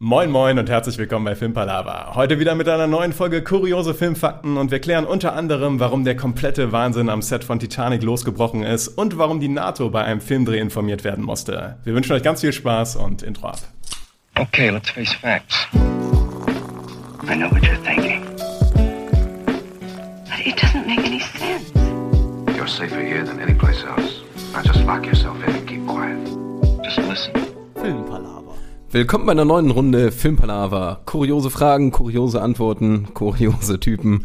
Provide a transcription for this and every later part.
Moin moin und herzlich willkommen bei Filmpalava. Heute wieder mit einer neuen Folge Kuriose Filmfakten und wir klären unter anderem, warum der komplette Wahnsinn am Set von Titanic losgebrochen ist und warum die NATO bei einem Filmdreh informiert werden musste. Wir wünschen euch ganz viel Spaß und Intro ab. Okay, let's face facts. I know what you're thinking. But it doesn't make any sense. You're safer here than any place else. Now just lock yourself in and keep quiet. Just listen. Filmpalaver. Willkommen bei einer neuen Runde Filmpalaver. Kuriose Fragen, kuriose Antworten, kuriose Typen.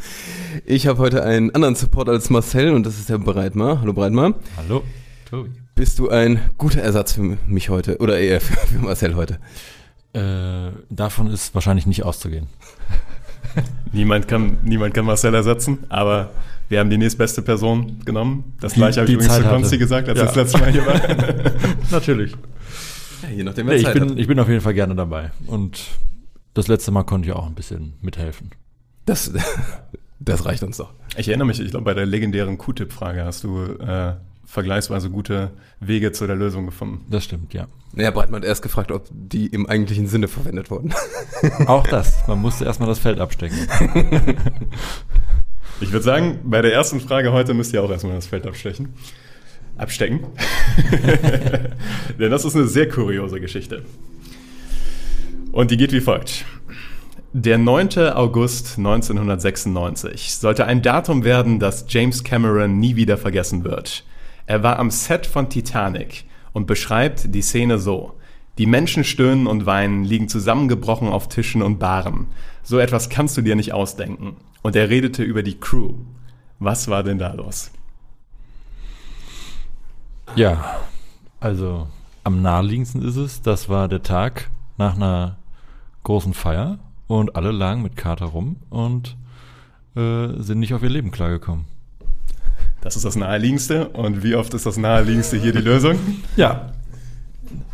Ich habe heute einen anderen Support als Marcel und das ist der Breitmar. Hallo Breitmar. Hallo, Tobi. Bist du ein guter Ersatz für mich heute oder eher für, für Marcel heute? Äh, davon ist wahrscheinlich nicht auszugehen. Niemand kann, niemand kann Marcel ersetzen, aber wir haben die nächstbeste Person genommen. Das gleiche habe ich die übrigens Zeit zu Konsti gesagt, als Ja. das letzte Mal hier war. Natürlich. Ja, je nachdem, Nee, ich, bin, ich bin auf jeden Fall gerne dabei. Und das letzte Mal konnte ich auch ein bisschen mithelfen. Das, das reicht uns doch. Ich erinnere mich, ich glaube, bei der legendären Q-Tip-Frage hast du äh, vergleichsweise gute Wege zu der Lösung gefunden. Das stimmt, ja. Naja, Breitmar hat erst gefragt, ob die im eigentlichen Sinne verwendet wurden. Auch das. Man musste erstmal das Feld abstecken. Ich würde sagen, bei der ersten Frage heute müsst ihr auch erstmal das Feld abstechen. Abstecken. Denn das ist eine sehr kuriose Geschichte. Und die geht wie folgt. Der 9. August 1996 sollte ein Datum werden, das James Cameron nie wieder vergessen wird. Er war am Set von Titanic und beschreibt die Szene so. Die Menschen stöhnen und weinen, liegen zusammengebrochen auf Tischen und Baren. So etwas kannst du dir nicht ausdenken. Und er redete über die Crew. Was war denn da los? Ja, also am naheliegendsten ist es, das war der Tag nach einer großen Feier und alle lagen mit Kater rum und äh, sind nicht auf ihr Leben klargekommen. Das ist das Naheliegendste. Und wie oft ist das Naheliegendste hier die Lösung? Ja,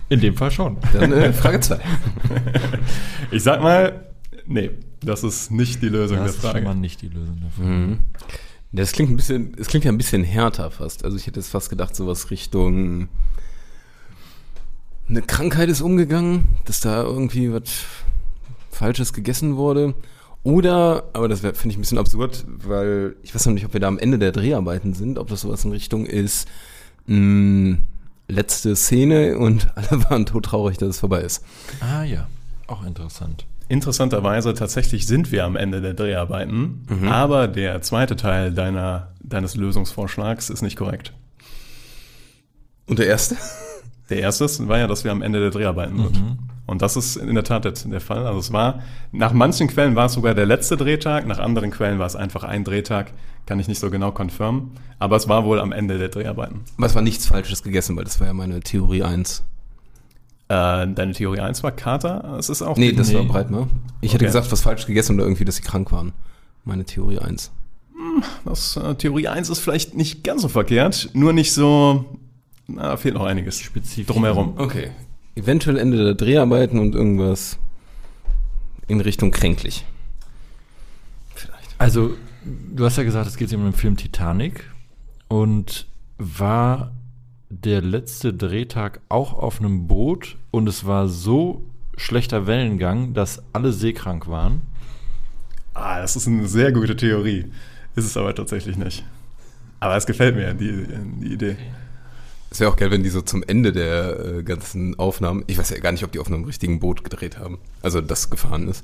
in dem Fall schon. Dann äh, Frage 2. Ich sag mal, nee, das ist nicht die Lösung Das der ist schon Frage. mal nicht die Lösung dafür. Mhm. Das klingt ein bisschen, es klingt ja ein bisschen härter fast. Also ich hätte jetzt fast gedacht, sowas Richtung eine Krankheit ist umgegangen, dass da irgendwie was Falsches gegessen wurde. Oder, aber das finde ich ein bisschen absurd, weil ich weiß noch nicht, ob wir da am Ende der Dreharbeiten sind, ob das sowas in Richtung ist, mh, letzte Szene und alle waren todtraurig, dass es vorbei ist. Ah ja, auch interessant. Interessanterweise tatsächlich sind wir am Ende der Dreharbeiten, aber der zweite Teil deiner, deines Lösungsvorschlags ist nicht korrekt. Und der erste? Der erste war ja, dass wir am Ende der Dreharbeiten sind. Und das ist in der Tat der, der Fall. Also es war, nach manchen Quellen war es sogar der letzte Drehtag, nach anderen Quellen war es einfach ein Drehtag, kann ich nicht so genau confirmen. Aber es war wohl am Ende der Dreharbeiten. Aber es war nichts Falsches gegessen, weil das war ja meine Theorie 1. Äh, deine Theorie 1 war Kater? Es ist auch Nee, das Nee. war Breitmar. Ich hätte Okay. gesagt, was falsch gegessen oder irgendwie, dass sie krank waren. Meine Theorie 1. Das, äh, Theorie 1 ist vielleicht nicht ganz so verkehrt, nur nicht so, na, da fehlt noch einiges Spezifisch. drumherum. Okay. Eventuell Ende der Dreharbeiten und irgendwas in Richtung kränklich. Vielleicht. Also, du hast ja gesagt, es geht um den Film Titanic. Und war der letzte Drehtag auch auf einem Boot und es war so schlechter Wellengang, dass alle seekrank waren. Ah, das ist eine sehr gute Theorie. Ist es aber tatsächlich nicht. Aber es gefällt mir, die, die Idee. Es wäre auch geil, wenn die so zum Ende der äh, ganzen Aufnahmen, ich weiß ja gar nicht, ob die auf einem richtigen Boot gedreht haben, also das gefahren ist,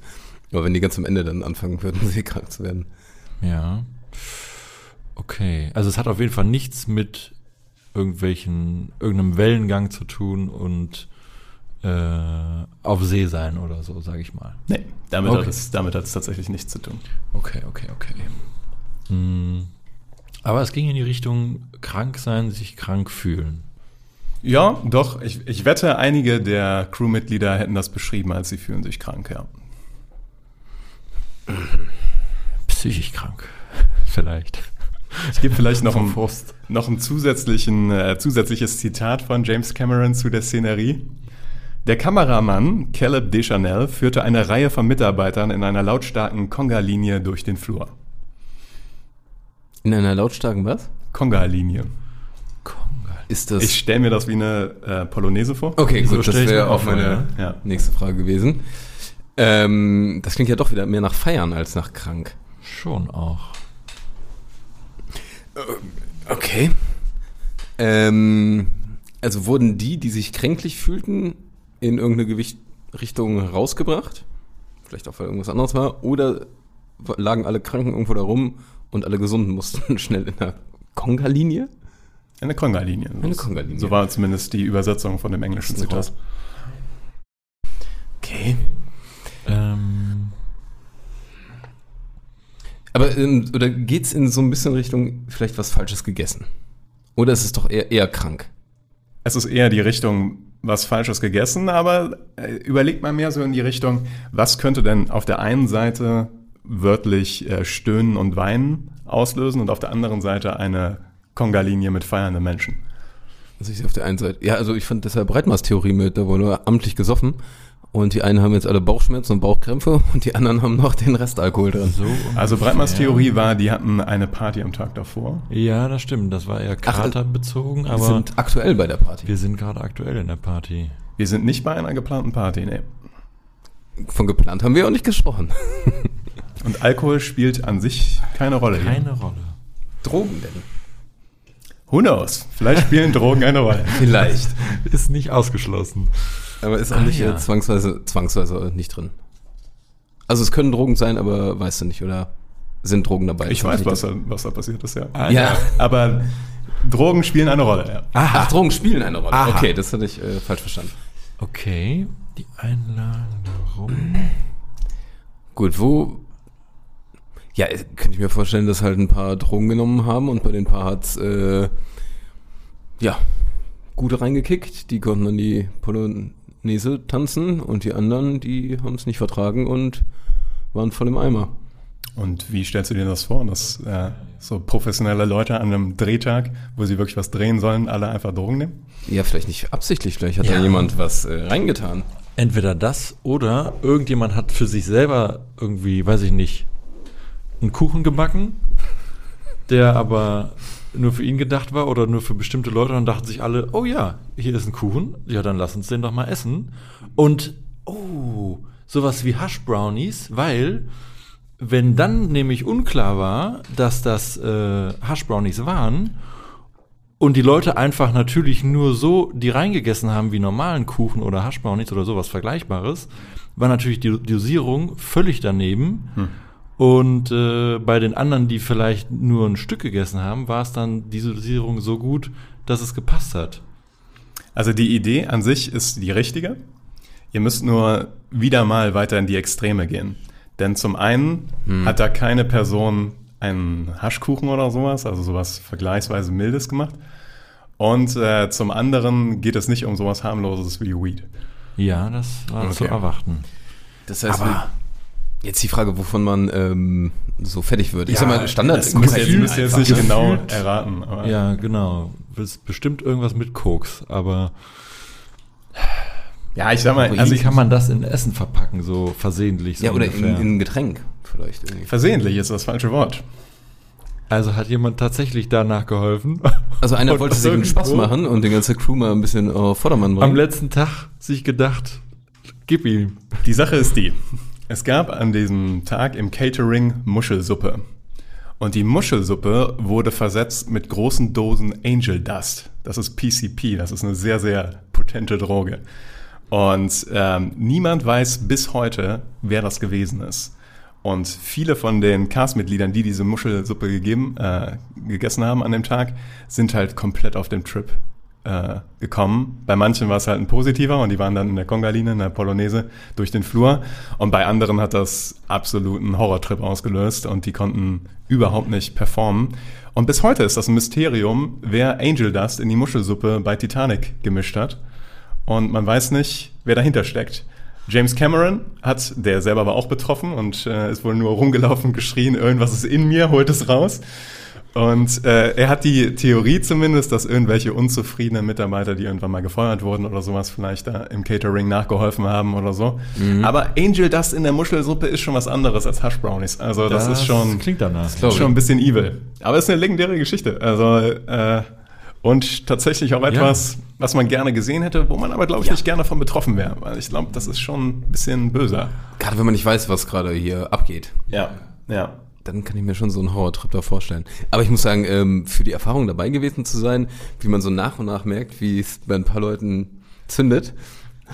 aber wenn die ganz am Ende dann anfangen würden, seekrank zu werden. Ja. Okay. Also es hat auf jeden Fall nichts mit irgendwelchen, irgendeinem Wellengang zu tun und äh, auf See sein oder so, sage ich mal. Nee, damit, Okay. hat es, damit tatsächlich nichts zu tun. Okay, okay, okay. Hm. Aber es ging in die Richtung krank sein, sich krank fühlen. Ja, doch, ich, ich wette, einige der Crewmitglieder hätten das beschrieben, als sie fühlen sich krank, ja. Psychisch krank. Vielleicht. Ich gebe vielleicht noch ein, noch ein zusätzlichen, äh, zusätzliches Zitat von James Cameron zu der Szenerie. Der Kameramann Caleb Deschanel führte eine Reihe von Mitarbeitern in einer lautstarken Conga-Linie durch den Flur. In einer lautstarken was? Conga-Linie. Konga. Ist das. Ich stelle mir das wie eine äh, Polonaise vor. okay, So gut, das wäre auch meine ja. nächste Frage gewesen. Ähm, das klingt ja doch wieder mehr nach Feiern als nach krank. Schon auch. Okay. Ähm, also wurden die, die sich kränklich fühlten, in irgendeine Gewicht Richtung rausgebracht? Vielleicht auch, weil irgendwas anderes war? Oder lagen alle Kranken irgendwo da rum und alle Gesunden mussten schnell in der Konga-Linie? Eine Konga-Linie. Eine Konga-Linie. So war zumindest die Übersetzung von dem englischen Zitat. Okay. Ähm, Aber ähm, oder geht's in so ein bisschen Richtung vielleicht was Falsches gegessen? Oder ist es doch eher, eher krank? Es ist eher die Richtung, was Falsches gegessen, aber äh, überlegt mal mehr so in die Richtung, was könnte denn auf der einen Seite wörtlich äh, Stöhnen und Weinen auslösen und auf der anderen Seite eine Konga-Linie mit feiernden Menschen. Also ich auf der einen Seite, ja, also ich fand deshalb Breitmaß-Theorie mit, da wurde nur amtlich gesoffen und die einen haben jetzt alle Bauchschmerzen und Bauchkrämpfe und die anderen haben noch den Restalkohol drin. so Also. Breitmanns Theorie war, die hatten eine Party am Tag davor. Ja, das stimmt. Das war eher katerbezogen, Wir aber sind aktuell bei der Party. wir sind gerade aktuell in der Party. Wir sind nicht bei einer geplanten Party, nee. Von geplant haben wir auch nicht gesprochen. Und Alkohol spielt an sich keine Rolle. hier. Keine Rolle. Drogen denn? Who knows? Vielleicht spielen Drogen eine Rolle. Vielleicht. Ist nicht ausgeschlossen. Aber ist auch Ah, nicht ja. äh, zwangsweise, zwangsweise nicht drin. Also es können Drogen sein, aber weißt du nicht, oder sind Drogen dabei? Ich weiß, was da, was da passiert ist, ja. Ah, Ja. Aber Drogen spielen eine Rolle, ja. Ach, Drogen spielen eine Rolle. Aha. Okay, das hatte ich äh, falsch verstanden. Okay, die Einlagen darum. Gut, wo. Ja, könnte ich mir vorstellen, dass halt ein paar Drogen genommen haben und bei den paar hat's äh, ja gute reingekickt. Die konnten dann die Polonaise tanzen und die anderen, die haben es nicht vertragen und waren voll im Eimer. Und wie stellst du dir das vor, dass äh, so professionelle Leute an einem Drehtag, wo sie wirklich was drehen sollen, alle einfach Drogen nehmen? Ja, vielleicht nicht absichtlich, vielleicht hat Ja. da jemand was äh, reingetan. Entweder das oder irgendjemand hat für sich selber irgendwie, weiß ich nicht, einen Kuchen gebacken, der aber nur für ihn gedacht war oder nur für bestimmte Leute und dachten sich alle, oh ja, hier ist ein Kuchen, ja, dann lass uns den doch mal essen. Und, oh, sowas wie Hash Brownies, weil, wenn dann nämlich unklar war, dass das äh, Hash Brownies waren und die Leute einfach natürlich nur so die reingegessen haben wie normalen Kuchen oder Haschbrownies oder sowas Vergleichbares, war natürlich die Dosierung völlig daneben. Und äh, bei den anderen, die vielleicht nur ein Stück gegessen haben, war es dann diese Dosierung so gut, dass es gepasst hat. Also die Idee an sich ist die richtige. Ihr müsst nur wieder mal weiter in die Extreme gehen. Denn zum einen hat da keine Person einen Haschkuchen oder sowas, also sowas vergleichsweise Mildes gemacht. Und äh, zum anderen geht es nicht um sowas harmloses wie Weed. Ja, das war zu Okay. erwarten. Das heißt, Aber- jetzt die Frage, wovon man ähm, so fertig wird. Ich Ja, sag mal, Standard das müsst ihr jetzt, jetzt nicht genau erraten. Aber Ja, genau. Das ist bestimmt irgendwas mit Koks, aber ja, ich sag mal, wie also ich, kann man das in Essen verpacken, so versehentlich? So Ja, oder in, ungefähr? in ein Getränk vielleicht irgendwie. versehentlich ist das falsche Wort. Also hat jemand tatsächlich danach geholfen? Also einer wollte sich einen Spaß machen und die ganze Crew mal ein bisschen auf Vordermann bringen. Am letzten Tag sich gedacht, gib ihm. Die Sache ist die, es gab an diesem Tag im Catering Muschelsuppe. Und die Muschelsuppe wurde versetzt mit großen Dosen Angel Dust. Das ist PCP, das ist eine sehr, sehr potente Droge. Und ähm, niemand weiß bis heute, wer das gewesen ist. Und viele von den Castmitgliedern, die diese Muschelsuppe gegeben, äh, gegessen haben an dem Tag, sind halt komplett auf dem Trip äh, gekommen. Bei manchen war es halt ein positiver und die waren dann in der Kongaline, in der Polonaise durch den Flur. Und bei anderen hat das absoluten Horrortrip ausgelöst und die konnten überhaupt nicht performen. Und bis heute ist das ein Mysterium, wer Angel Dust in die Muschelsuppe bei Titanic gemischt hat. Und man weiß nicht, wer dahinter steckt. James Cameron hat, der selber war auch betroffen und äh, ist wohl nur rumgelaufen geschrien, irgendwas ist in mir, holt es raus. Und äh, er hat die Theorie zumindest, dass irgendwelche unzufriedenen Mitarbeiter, die irgendwann mal gefeuert wurden oder sowas, vielleicht da im Catering nachgeholfen haben oder so. Aber Angel Dust in der Muschelsuppe ist schon was anderes als Hash Brownies. Also das, ist schon, klingt danach. glaub ich. schon ein bisschen evil. Aber es ist eine legendäre Geschichte. Also äh, Und tatsächlich auch etwas, was man gerne gesehen hätte, wo man aber, glaube ich, nicht gerne von betroffen wäre. Weil ich glaube, das ist schon ein bisschen böser. Gerade wenn man nicht weiß, was gerade hier abgeht. Ja, ja. Dann kann ich mir schon so einen Horrortrip da vorstellen. Aber ich muss sagen, ähm, für die Erfahrung dabei gewesen zu sein, wie man so nach und nach merkt, wie es bei ein paar Leuten zündet,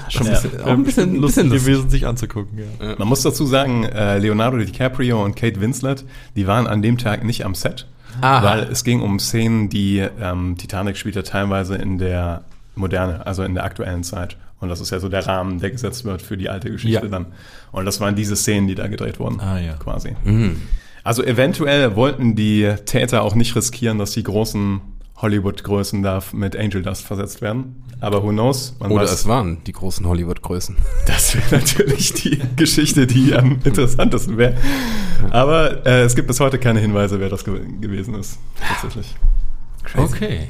schon ein Ja. bisschen, auch ein bisschen, ein lustig bisschen lustig. gewesen, sich anzugucken. Ja. Man muss dazu sagen, äh, Leonardo DiCaprio und Kate Winslet, die waren an dem Tag nicht am Set, Aha. weil es ging um Szenen, die ähm, Titanic spielt ja teilweise in der Moderne, also in der aktuellen Zeit. Und das ist ja so der Rahmen, der gesetzt wird für die alte Geschichte Ja. dann. Und das waren diese Szenen, die da gedreht wurden, Ah, ja. quasi. Mhm. Also eventuell wollten die Täter auch nicht riskieren, dass die großen Hollywood-Größen da mit Angel Dust versetzt werden. Aber who knows? Man Oder weiß- es waren die großen Hollywood-Größen. das wäre natürlich die Geschichte, die am interessantesten wäre. Aber äh, es gibt bis heute keine Hinweise, wer das ge gewesen ist. Tatsächlich. Okay.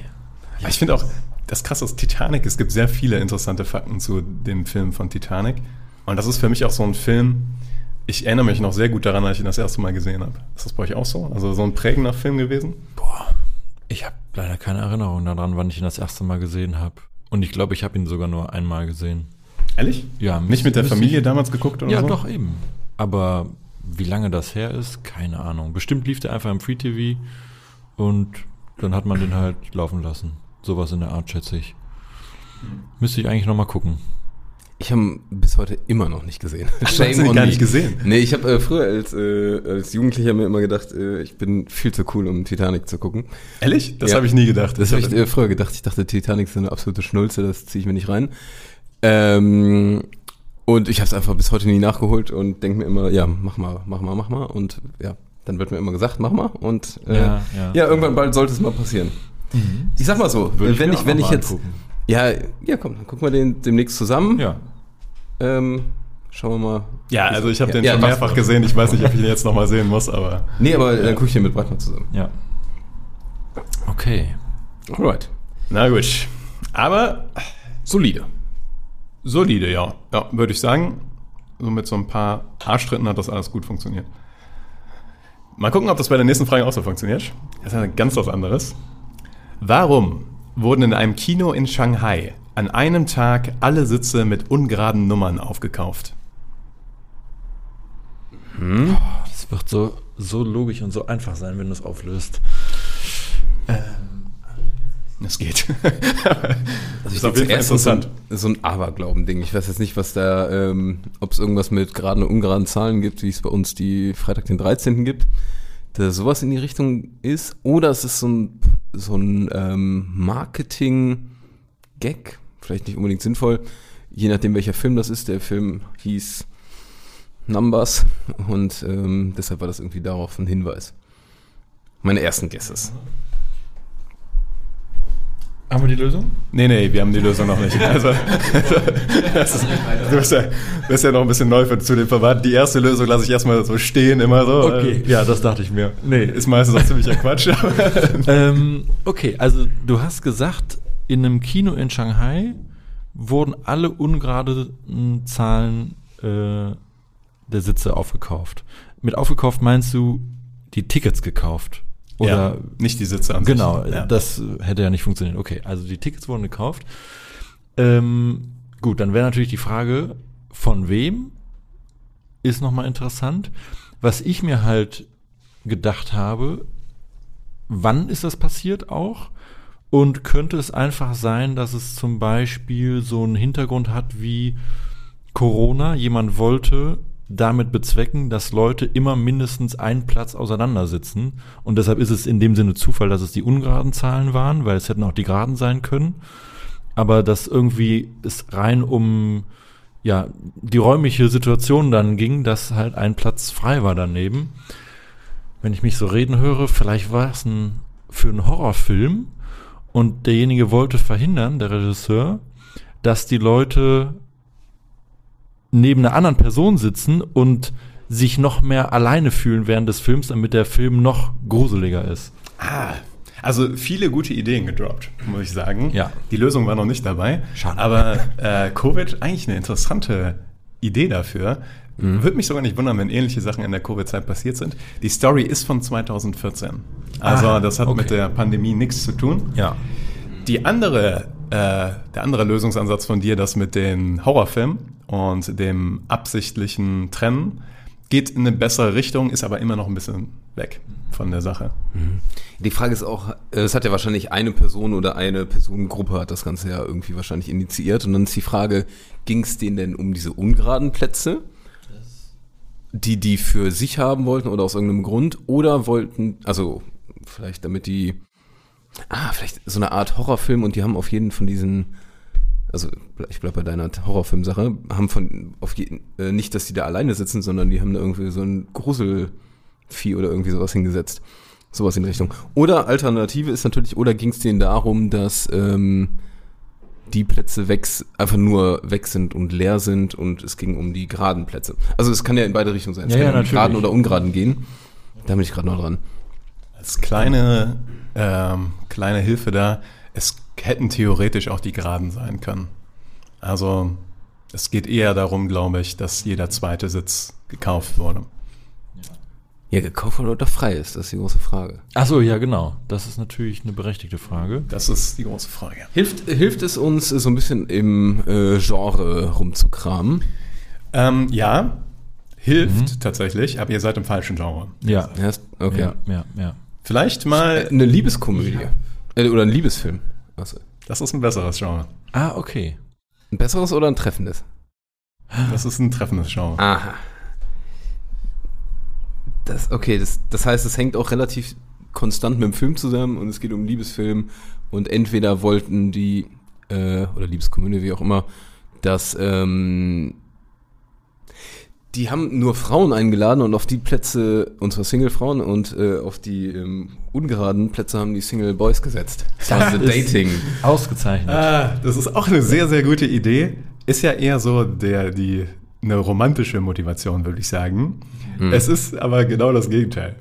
Ja, ich finde auch, das krasse ist Titanic, es gibt sehr viele interessante Fakten zu dem Film von Titanic. Und das ist für mich auch so ein Film, ich erinnere mich noch sehr gut daran, als ich ihn das erste Mal gesehen habe. Ist das bei euch auch so? Also so ein prägender Film gewesen? Boah, ich habe leider keine Erinnerung daran, wann ich ihn das erste Mal gesehen habe. Und ich glaube, ich habe ihn sogar nur einmal gesehen. Ehrlich? Ja, Nicht mit der Familie ich- damals geguckt oder Ja, so? doch, eben. Aber wie lange das her ist, keine Ahnung. Bestimmt lief der einfach im Free TV und dann hat man den halt laufen lassen. Sowas in der Art, schätze ich. Müsste ich eigentlich nochmal gucken. Ich habe ihn bis heute immer noch nicht gesehen. du hast ihn gar nicht gesehen? Nee, ich habe äh, früher als, äh, als Jugendlicher mir immer gedacht, äh, ich bin viel zu cool, um Titanic zu gucken. Ehrlich? Das Ja. habe ich nie gedacht. Das habe ich äh, früher gedacht. Ich dachte, Titanic ist eine absolute Schnulze, das ziehe ich mir nicht rein. Ähm, und ich habe es einfach bis heute nie nachgeholt und denke mir immer, ja, mach mal, mach mal, mach mal. Und ja, dann wird mir immer gesagt, mach mal. Und äh, Ja, ja, ja. irgendwann bald sollte es mal passieren. Ich sag mal so, Würde ich wenn ich, auch wenn noch ich jetzt, angucken. ja, ja, komm, dann gucken wir den demnächst zusammen. Ja. Ähm, schauen wir mal. Ja, also ich habe Ja, den ja, schon mehrfach gesehen. Ich weiß nicht, ob ich ihn jetzt nochmal sehen muss, aber Nee, aber dann gucke ich den mit Breitmann zusammen. Ja. Okay. Alright. na gut. Aber Solide. solide, ja. Ja, würde ich sagen. So mit so ein paar Arschtritten hat das alles gut funktioniert. Mal gucken, ob das bei der nächsten Frage auch so funktioniert. Das ist ja ganz was anderes. Warum wurden in einem Kino in Shanghai an einem Tag alle Sitze mit ungeraden Nummern aufgekauft? Das wird so, so logisch und so einfach sein, wenn du es auflöst. Es geht. Also Ist jeden Fall erstens interessant. So ein, so ein Aberglauben-Ding. Ich weiß jetzt nicht, was da, ähm, ob es irgendwas mit geraden und ungeraden Zahlen gibt, wie es bei uns die Freitag den 13. gibt. Da sowas in die Richtung ist. Oder es ist so ein, so ein ähm, Marketing-Gag. Vielleicht nicht unbedingt sinnvoll. Je nachdem, welcher Film das ist. Der Film hieß Numbers. Und ähm, deshalb war das irgendwie darauf ein Hinweis. Meine ersten Guesses. Haben wir die Lösung? Nee, nee, wir haben die Lösung noch nicht. Also, das ist, du bist ja, bist ja noch ein bisschen neu für, zu den Verwandten. Die erste Lösung lasse ich erstmal so stehen, immer so. Okay, ja, das dachte ich mir. Nee. Ist meistens auch ziemlicher Quatsch. ähm, okay, also du hast gesagt, in einem Kino in Shanghai wurden alle ungeraden Zahlen äh, der Sitze aufgekauft. Mit aufgekauft meinst du die Tickets gekauft? Oder ja, nicht die Sitze an sich. Genau, Ja. das hätte ja nicht funktioniert. Okay, also die Tickets wurden gekauft. Ähm, gut, dann wäre natürlich die Frage, von wem ist nochmal interessant. Was ich mir halt gedacht habe, wann ist das passiert auch? Und könnte es einfach sein, dass es zum Beispiel so einen Hintergrund hat wie Corona? Jemand wollte damit bezwecken, dass Leute immer mindestens einen Platz auseinandersitzen. Und deshalb ist es in dem Sinne Zufall, dass es die ungeraden Zahlen waren, weil es hätten auch die geraden sein können. Aber dass irgendwie es rein um ja, die räumliche Situation dann ging, dass halt ein Platz frei war daneben. Wenn ich mich so reden höre, vielleicht war es ein, für einen Horrorfilm und derjenige wollte verhindern, der Regisseur, dass die Leute neben einer anderen Person sitzen und sich noch mehr alleine fühlen während des Films, damit der Film noch gruseliger ist. Ah, also viele gute Ideen gedroppt, muss ich sagen. Ja. Die Lösung war noch nicht dabei. Schade. Aber äh, Covid, eigentlich eine interessante Idee dafür. Würde mich sogar nicht wundern, wenn ähnliche Sachen in der Covid-Zeit passiert sind. Die Story ist von 2014. Also Ah, das hat okay. mit der Pandemie nichts zu tun. Ja. die andere, äh, der andere Lösungsansatz von dir, das mit den Horrorfilmen und dem absichtlichen Trennen, geht in eine bessere Richtung, ist aber immer noch ein bisschen weg von der Sache. Die Frage ist auch, äh, es hat ja wahrscheinlich eine Person oder eine Personengruppe hat das Ganze ja irgendwie wahrscheinlich initiiert. Und dann ist die Frage, ging es denen denn um diese ungeraden Plätze, die die für sich haben wollten oder aus irgendeinem Grund? Oder wollten, also vielleicht damit die, ah, vielleicht so eine Art Horrorfilm und die haben auf jeden von diesen, also ich bleib bei deiner Horrorfilm-Sache, haben von, auf jeden, äh, nicht, dass die da alleine sitzen, sondern die haben da irgendwie so ein Gruselvieh oder irgendwie sowas hingesetzt. Sowas in Richtung. Oder Alternative ist natürlich, oder ging es denen darum, dass ähm, die Plätze weg, einfach nur weg sind und leer sind und es ging um die geraden Plätze. Also es kann ja in beide Richtungen sein. Es Ja, kann ja, um natürlich. geraden oder ungeraden gehen. Da bin ich gerade noch dran. Als kleine, ähm, kleine Hilfe da, es hätten theoretisch auch die Geraden sein können. Also es geht eher darum, glaube ich, dass jeder zweite Sitz gekauft wurde. Ja, gekauft oder frei ist, das ist die große Frage. Ach so, ja, genau. Das ist natürlich eine berechtigte Frage. Das ist die große Frage. Hilft, hilft es uns, so ein bisschen im äh, Genre rumzukramen? Ähm, ja, hilft tatsächlich, aber ihr seid im falschen Genre. Ja. Ja, okay. Ja, ja, ja. Vielleicht Äh, mal, Eine Liebeskomödie. Äh, oder ein Liebesfilm. Also, das ist ein besseres Genre. Ah, okay. ein besseres oder ein treffendes? Das ist ein treffendes Genre. Aha. Das, okay, das, das heißt, es hängt auch relativ konstant mit dem Film zusammen und es geht um Liebesfilm und entweder wollten die, äh, oder Liebeskomödie, wie auch immer, dass, ähm, die haben nur Frauen eingeladen und auf die Plätze, und zwar Single-Frauen, und äh, auf die ähm, ungeraden Plätze haben die Single-Boys gesetzt. Das war ist- Dating. Ausgezeichnet. Ah, das ist auch eine sehr, sehr gute Idee. Ist ja eher so der, die, eine romantische Motivation, würde ich sagen. Es ist aber genau das Gegenteil.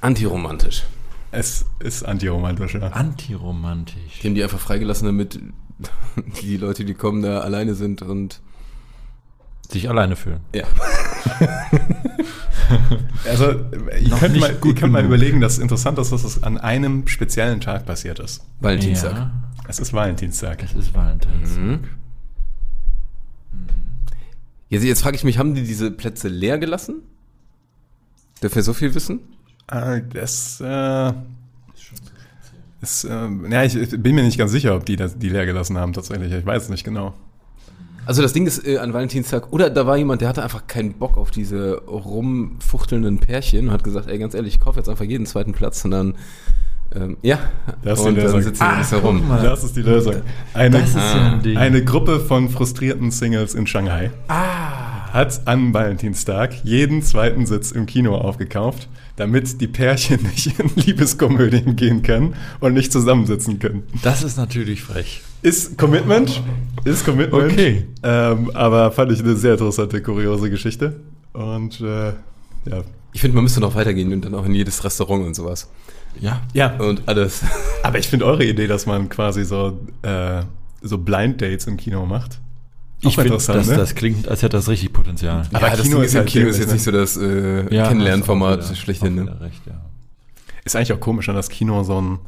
Antiromantisch. Es ist antiromantischer. Antiromantisch. Die haben die einfach freigelassen, damit die Leute, die kommen, da alleine sind und Sich alleine fühlen. ja. Also, ihr könnt, mal, ihr könnt mal überlegen, dass interessant ist, dass das an einem speziellen Tag passiert ist. Valentinstag. Ja, Es ist Valentinstag. es ist Valentinstag. Mhm. Jetzt, jetzt frage ich mich, haben die diese Plätze leer gelassen? Dürfen wir so viel wissen? Ah, das äh, ist, äh, ja, ich, ich bin mir nicht ganz sicher, ob die das, die leer gelassen haben tatsächlich. Ich weiß es nicht genau. Also das Ding ist äh, an Valentinstag, oder da war jemand, der hatte einfach keinen Bock auf diese rumfuchtelnden Pärchen und hat gesagt, ey, ganz ehrlich, ich kaufe jetzt einfach jeden zweiten Platz und dann, ähm, ja, Das ist die und dann Lösung. sitzen wir Ah, herum. mal. Das ist die Lösung. Eine, Das ist ja ein Ding. eine Gruppe von frustrierten Singles in Shanghai Ah. hat an Valentinstag jeden zweiten Sitz im Kino aufgekauft, damit die Pärchen nicht in Liebeskomödien gehen können und nicht zusammensitzen können. Das ist natürlich frech. Ist Commitment. Ist Commitment. Okay. Ähm, aber fand ich eine sehr interessante, kuriose Geschichte. Und äh, ja. Ich finde, man müsste noch weitergehen und dann auch in jedes Restaurant und sowas. Ja. Ja, Und alles. aber ich finde eure Idee, dass man quasi so, äh, so Blind Dates im Kino macht. Ich finde, interessant, das, ne? das klingt, als hätte das richtig Potenzial. Aber das Kino ist ja, halt Kino ist jetzt nicht so das äh, Ja, Kennenlernformat schlechthin. Ne? Recht, ja. Ist eigentlich auch komisch, wenn das Kino so ein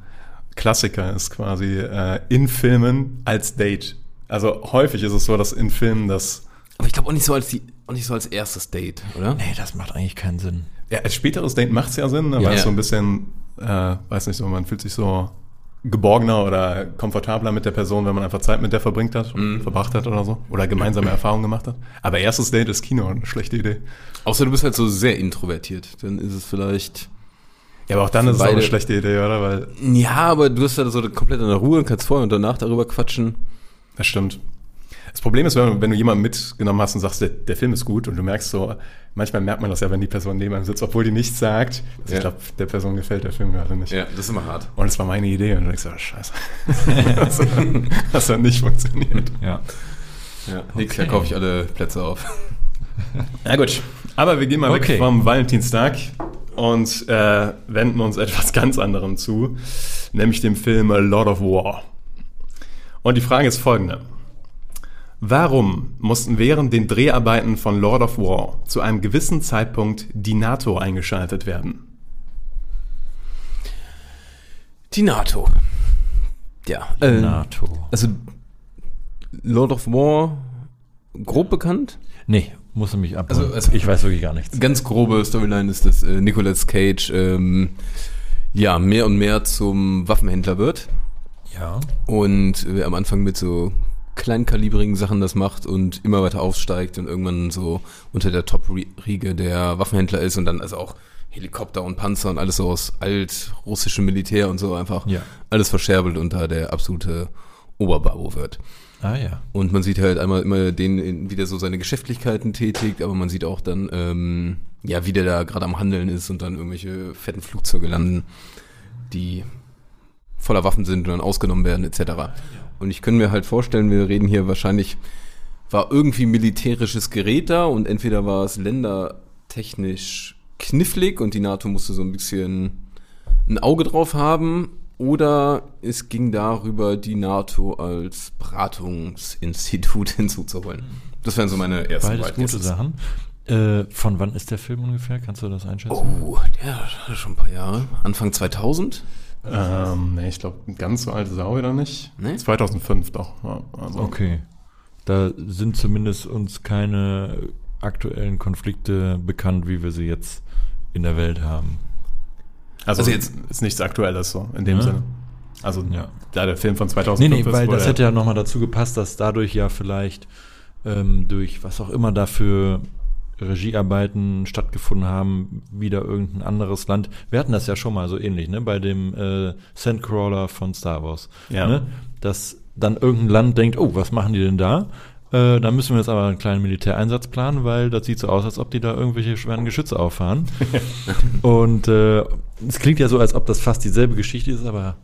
Klassiker ist, quasi äh, in Filmen als Date. Also häufig ist es so, dass in Filmen das Aber ich glaube auch nicht so als die, auch nicht so als erstes Date, oder? Nee, das macht eigentlich keinen Sinn. Ja, als späteres Date macht es ja Sinn, ne, Ja. Ja. so ein bisschen, äh, weiß nicht so, man fühlt sich so geborgener oder komfortabler mit der Person, wenn man einfach Zeit mit der verbringt hat, Mhm. verbracht hat oder so. Oder gemeinsame Erfahrungen gemacht hat. Aber erstes Date ist Kino, eine schlechte Idee. Außer du bist halt so sehr introvertiert. Dann ist es vielleicht. Ja, aber auch dann ist es auch eine schlechte Idee, oder? Weil, Ja, aber du bist halt so komplett in der Ruhe und kannst vorher und danach darüber quatschen. das stimmt. Das Problem ist, wenn, wenn du jemanden mitgenommen hast und sagst, der, der Film ist gut und du merkst so, manchmal merkt man das ja, wenn die Person neben einem sitzt, obwohl die nichts sagt. Also Ja. Ich glaube, der Person gefällt der Film gerade nicht. das ist immer hart. Und es war meine Idee und du denkst, oh, scheiße. das, hat, das hat nicht funktioniert. Ja. Ja, nächstes Okay. Jahr kaufe ich alle Plätze auf. Na gut, aber wir gehen mal Okay. weg vom Valentinstag und äh, wenden uns etwas ganz anderem zu, nämlich dem Film A Lord of War. Und die Frage ist folgende. Warum mussten während den Dreharbeiten von Lord of War zu einem gewissen Zeitpunkt die NATO eingeschaltet werden? Die NATO. Ja, äh, NATO. also Lord of War grob bekannt. Nee, muss er mich abholen. Also- also- ich weiß wirklich gar nichts. Ganz grobe Storyline ist, dass äh, Nicolas Cage ähm, ja mehr und mehr zum Waffenhändler wird Ja. und äh, am Anfang mit so kleinkalibrigen Sachen das macht und immer weiter aufsteigt und irgendwann so unter der Top-Riege der Waffenhändler ist und dann also auch Helikopter und Panzer und alles so aus altrussischem Militär und so einfach Ja. alles verscherbelt und da der absolute Oberbabo wird. Ah ja. Und man sieht halt einmal immer den in, wie der so seine Geschäftlichkeiten tätigt, aber man sieht auch dann, ähm, ja, wie der da gerade am Handeln ist und dann irgendwelche fetten Flugzeuge landen, die voller Waffen sind und dann ausgenommen werden, etc. Und ich könnte mir halt vorstellen, wir reden hier wahrscheinlich, war irgendwie militärisches Gerät da und entweder war es ländertechnisch knifflig und die NATO musste so ein bisschen ein Auge drauf haben oder es ging darüber, die NATO als Beratungsinstitut hinzuzuholen. Das wären so meine ersten Beides Wild gute. Sachen. Äh, von wann ist der Film ungefähr? Kannst du das einschätzen? Oh, der hat schon ein paar Jahre. Anfang 2000? Ähm, nee, ich glaube, ganz so alt ist er auch wieder nicht. Nee? 2005 doch. Ja, also. Okay. Da sind zumindest uns keine aktuellen Konflikte bekannt, wie wir sie jetzt in der Welt haben. Also, Also jetzt ist nichts Aktuelles so, in dem Ja. Sinne. Also, Ja. da der Film von Nee, 2005 nee, ist, weil das hätte ja nochmal dazu gepasst, dass dadurch ja vielleicht ähm, durch was auch immer dafür Regiearbeiten stattgefunden haben, wieder irgendein anderes Land. Wir hatten das ja schon mal so ähnlich, ne? Bei dem äh, Sandcrawler von Star Wars. Ja. Ne? Dass dann irgendein Land denkt, oh, was machen die denn da? Äh, da müssen wir jetzt aber einen kleinen Militäreinsatz planen, weil das sieht so aus, als ob die da irgendwelche schweren Geschütze auffahren. Und äh, es klingt ja so, als ob das fast dieselbe Geschichte ist, aber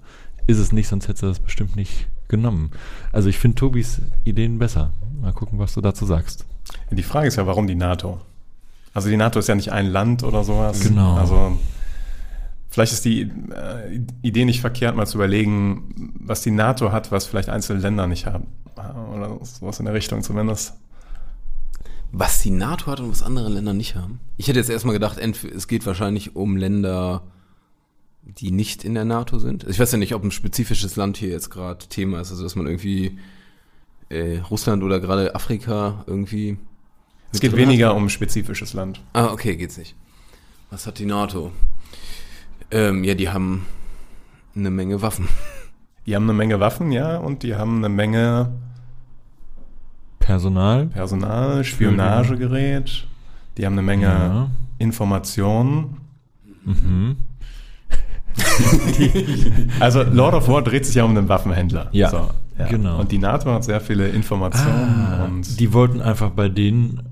ist es nicht, sonst hätte das bestimmt nicht genommen. Also ich finde Tobis Ideen besser. Mal gucken, was du dazu sagst. Die Frage ist ja, warum die NATO? Also die NATO ist ja nicht ein Land oder sowas. Genau. Also vielleicht ist die äh, Idee nicht verkehrt, mal zu überlegen, was die NATO hat, was vielleicht einzelne Länder nicht haben. Oder sowas in der Richtung zumindest. Was die NATO hat und was andere Länder nicht haben. Ich hätte jetzt erstmal gedacht, es geht wahrscheinlich um Länder, die nicht in der NATO sind. Ich weiß ja nicht, ob ein spezifisches Land hier jetzt gerade Thema ist, also dass man irgendwie äh, Russland oder gerade Afrika irgendwie. Es geht drin hat. weniger um spezifisches Land. Ah, okay, geht's nicht. Was hat die NATO? Ähm, ja, die haben eine Menge Waffen. Die haben eine Menge Waffen, ja, und die haben eine Menge Personal. Personal, Spionagegerät, die haben eine Menge Ja. Informationen. Mhm. Also Lord of War dreht sich ja um einen Waffenhändler. Ja, genau. Und die NATO hat sehr viele Informationen Ah, und die wollten einfach bei denen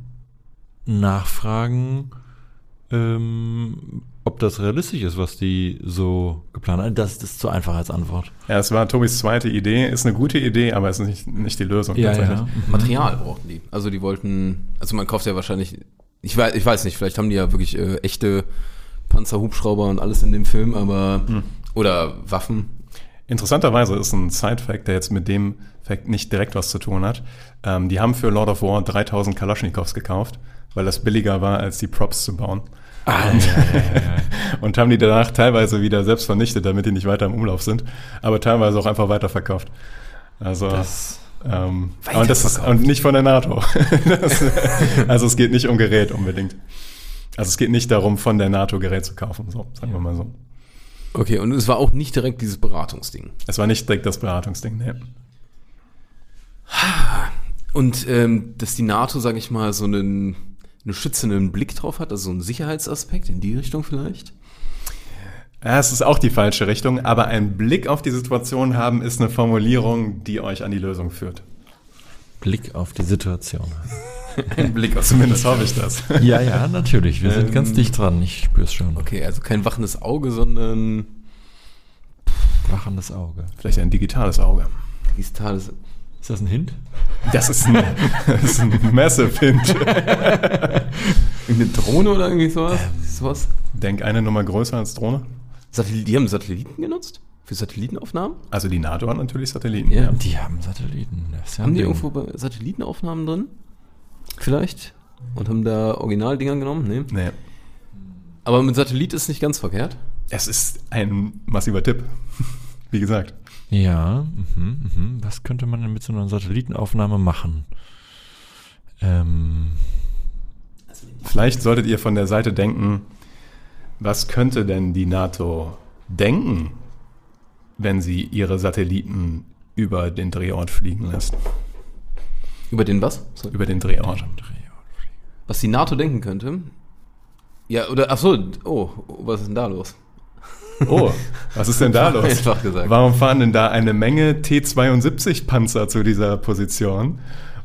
nachfragen, ähm, ob das realistisch ist, was die so geplant haben. Das, das ist zu einfach als Antwort. ja, es war Tobis zweite Idee, ist eine gute Idee, aber es ist nicht, nicht die Lösung tatsächlich. Material brauchten die. Also die wollten, also man kauft ja wahrscheinlich, ich weiß, ich weiß nicht, vielleicht haben die ja wirklich äh, echte Panzer, Hubschrauber und alles in dem Film, aber oder Waffen. Interessanterweise ist ein Side-Fact, der jetzt mit dem Fact nicht direkt was zu tun hat. Ähm, die haben für Lord of War 3000 Kalaschnikows gekauft, weil das billiger war, als die Props zu bauen. Ah, und, ja, ja, ja. und haben die danach teilweise wieder selbst vernichtet, damit die nicht weiter im Umlauf sind, aber teilweise auch einfach weiterverkauft. Also Das, ähm, und, das ist, und nicht von der NATO. das, also es geht nicht um Gerät unbedingt. Also es geht nicht darum, von der NATO Gerät zu kaufen, so, sagen wir mal so. Okay, und es war auch nicht direkt dieses Beratungsding. Es war nicht direkt das Beratungsding, ne. Und ähm, dass die NATO, sage ich mal, so einen, einen schützenden Blick drauf hat, also so einen Sicherheitsaspekt in die Richtung vielleicht. Ja, es ist auch die falsche Richtung, aber ein Blick auf die Situation haben ist eine Formulierung, die euch an die Lösung führt. Blick auf die Situation. Ein Blick auf Zumindest hoffe ich das. ja, ja, natürlich. Wir sind ganz dicht dran. Ich spüre es schon. Okay, also kein wachendes Auge, sondern Wachendes Auge. Vielleicht ein digitales Auge. digitales. Ist das ein Hint? Das ist ein, das ist ein Massive Hint. Irgendeine Drohne oder irgendwie sowas? sowas? Denk eine Nummer größer als Drohne. Satelli die haben Satelliten genutzt? Für Satellitenaufnahmen? Also die NATO hat natürlich Satelliten. Ja. Die haben Satelliten. Ja Haben die irgendwo bei Satellitenaufnahmen drin? Vielleicht? Und haben da Originaldinger genommen? Nee. Nee. Aber mit Satellit ist nicht ganz verkehrt. Es ist ein massiver Tipp. Wie gesagt. Ja, mhm, mhm. was könnte man denn mit so einer Satellitenaufnahme machen? Ähm, Vielleicht solltet ihr von der Seite denken, was könnte denn die NATO denken, wenn sie ihre Satelliten über den Drehort fliegen lässt? Über den was? Sorry. Über den Drehort. Was die NATO denken könnte? Ja, oder, ach so, oh, was ist denn da los? Oh, was ist denn da los? Einfach gesagt. Warum fahren denn da eine Menge T-72-Panzer zu dieser Position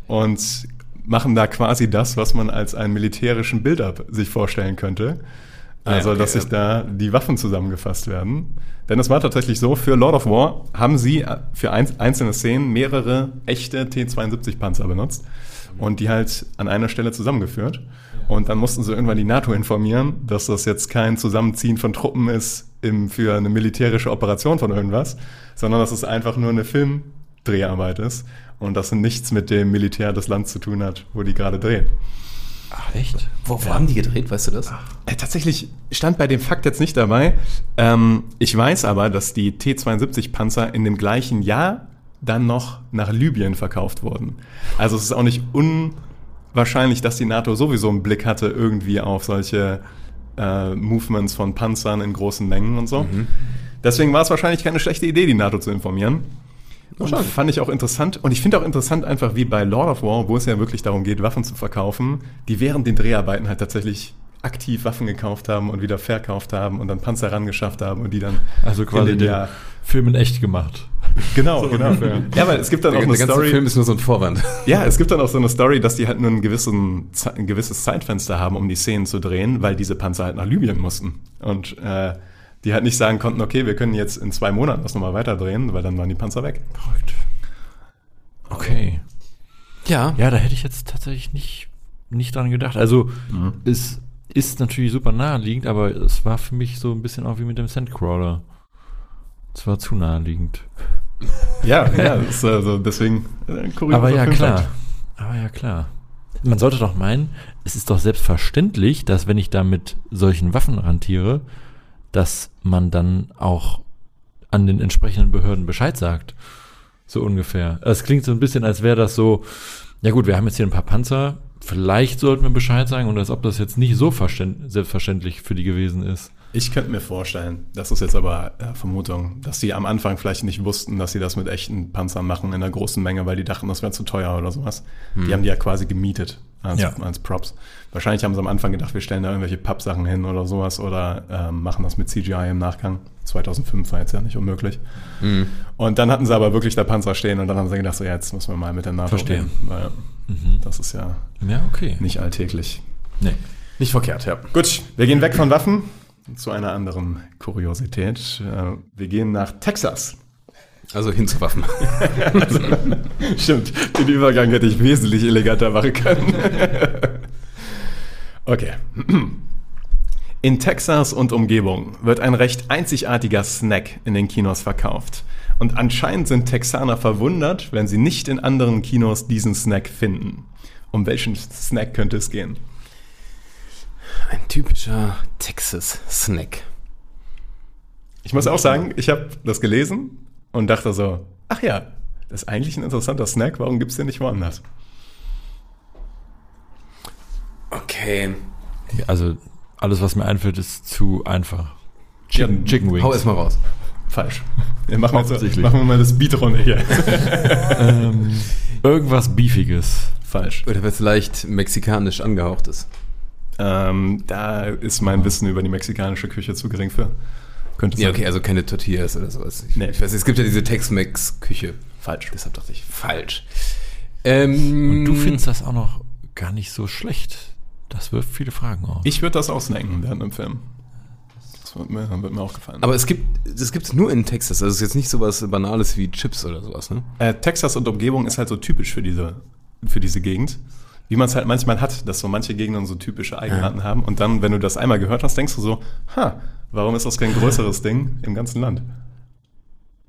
und machen da quasi das, was man als einen militärischen Build-up sich vorstellen könnte? Also, Ja, okay, dass sich da die Waffen zusammengefasst werden. Denn es war tatsächlich so, für Lord of War haben sie für ein, einzelne Szenen mehrere echte T-72-Panzer benutzt und die halt an einer Stelle zusammengeführt. Und dann mussten sie irgendwann die NATO informieren, dass das jetzt kein Zusammenziehen von Truppen ist im, für eine militärische Operation von irgendwas, sondern dass es einfach nur eine Filmdreharbeit ist und das nichts mit dem Militär des Landes zu tun hat, wo die gerade drehen. Ach, echt? Wo, wo haben die gedreht, weißt du das? Äh, tatsächlich stand bei dem Fakt jetzt nicht dabei. Ähm, ich weiß aber, dass die T-72-Panzer in dem gleichen Jahr dann noch nach Libyen verkauft wurden. Also es ist auch nicht unwahrscheinlich, dass die NATO sowieso einen Blick hatte irgendwie auf solche äh, Movements von Panzern in großen Mengen und so. Deswegen war es wahrscheinlich keine schlechte Idee, die NATO zu informieren. Und Wahrscheinlich. fand ich auch interessant. Und ich finde auch interessant einfach, wie bei Lord of War, wo es ja wirklich darum geht, Waffen zu verkaufen, die während den Dreharbeiten halt tatsächlich aktiv Waffen gekauft haben und wieder verkauft haben und dann Panzer rangeschafft haben und die dann Also in quasi den den Jahr- Film in echt gemacht. Genau, genau. Ja, weil es gibt dann auch Der, eine der ganze Story. Film ist nur so ein Vorwand. Ja, es gibt dann auch so eine Story, dass die halt nur einen gewissen, ein gewisses Zeitfenster haben, um die Szenen zu drehen, weil diese Panzer halt nach Libyen mussten. Und äh, die halt nicht sagen konnten, okay, wir können jetzt in zwei Monaten das nochmal weiterdrehen, weil dann waren die Panzer weg. Verrückt. Okay. Ja. Ja, da hätte ich jetzt tatsächlich nicht, nicht dran gedacht. Also, es ist natürlich super naheliegend, aber es war für mich so ein bisschen auch wie mit dem Sandcrawler. Es war zu naheliegend. Ja, ja, das ist also deswegen äh, Aber ja, klar. Aber ja, klar. Man sollte doch meinen, es ist doch selbstverständlich, dass wenn ich da mit solchen Waffen rantiere, dass man dann auch an den entsprechenden Behörden Bescheid sagt. So ungefähr. Es klingt so ein bisschen, als wäre das so, ja gut, wir haben jetzt hier ein paar Panzer, vielleicht sollten wir Bescheid sagen und als ob das jetzt nicht so verständ- selbstverständlich für die gewesen ist. Ich könnte mir vorstellen, das ist jetzt aber äh, Vermutung, dass sie am Anfang vielleicht nicht wussten, dass sie das mit echten Panzern machen in einer großen Menge, weil die dachten, das wäre zu teuer oder sowas. Die haben die ja quasi gemietet als, Ja. als Props. Wahrscheinlich haben sie am Anfang gedacht, wir stellen da irgendwelche Pappsachen hin oder sowas oder ähm, machen das mit CGI im Nachgang. 2005 war jetzt ja nicht unmöglich. Mhm. Und dann hatten sie aber wirklich da Panzer stehen und dann haben sie gedacht, so ja, jetzt müssen wir mal mit der NATO Verstehe. reden. Weil das ist ja Ja, okay. nicht alltäglich. Nee. Nicht verkehrt, ja. Gut, wir gehen weg von Waffen zu einer anderen Kuriosität. Äh, Wir gehen nach Texas. Also hin zu Waffen. Stimmt, den Übergang hätte ich wesentlich eleganter machen können. okay. In Texas und Umgebung wird ein recht einzigartiger Snack in den Kinos verkauft. Und anscheinend sind Texaner verwundert, wenn sie nicht in anderen Kinos diesen Snack finden. Um welchen Snack könnte es gehen? Ein typischer Texas-Snack. Ich muss auch sagen, ich habe das gelesen und dachte so, ach ja, das ist eigentlich ein interessanter Snack, warum gibt es den nicht woanders? Okay. Also, alles, was mir einfällt, ist zu einfach. Chicken, Chicken Wings. Hau erstmal raus. Falsch. Wir machen, jetzt, Offensichtlich. machen wir mal das Beat-Runde hier. ähm, irgendwas Beefiges. Falsch. Oder was leicht mexikanisch angehaucht ist. Ähm, da ist mein Wissen über die mexikanische Küche zu gering für. Könnte Ja, sein. okay, also keine Tortillas oder sowas. Ich, Nee. ich weiß, es gibt ja diese Tex-Mex-Küche. Falsch. Deshalb dachte ich, falsch. Ähm, Und du findest das auch noch gar nicht so schlecht. Das wirft viele Fragen auf. Ich würde das auch snacken während dem Film. Das wird mir, wird mir auch gefallen. Aber es gibt, das gibt's nur in Texas. Also es ist jetzt nicht sowas Banales wie Chips oder sowas, ne? äh, Texas und Umgebung ist halt so typisch für diese, für diese Gegend. Wie man es halt manchmal hat, dass so manche Gegenden so typische Eigenarten haben. Und dann, wenn du das einmal gehört hast, denkst du so, ha, warum ist das kein größeres Ding im ganzen Land?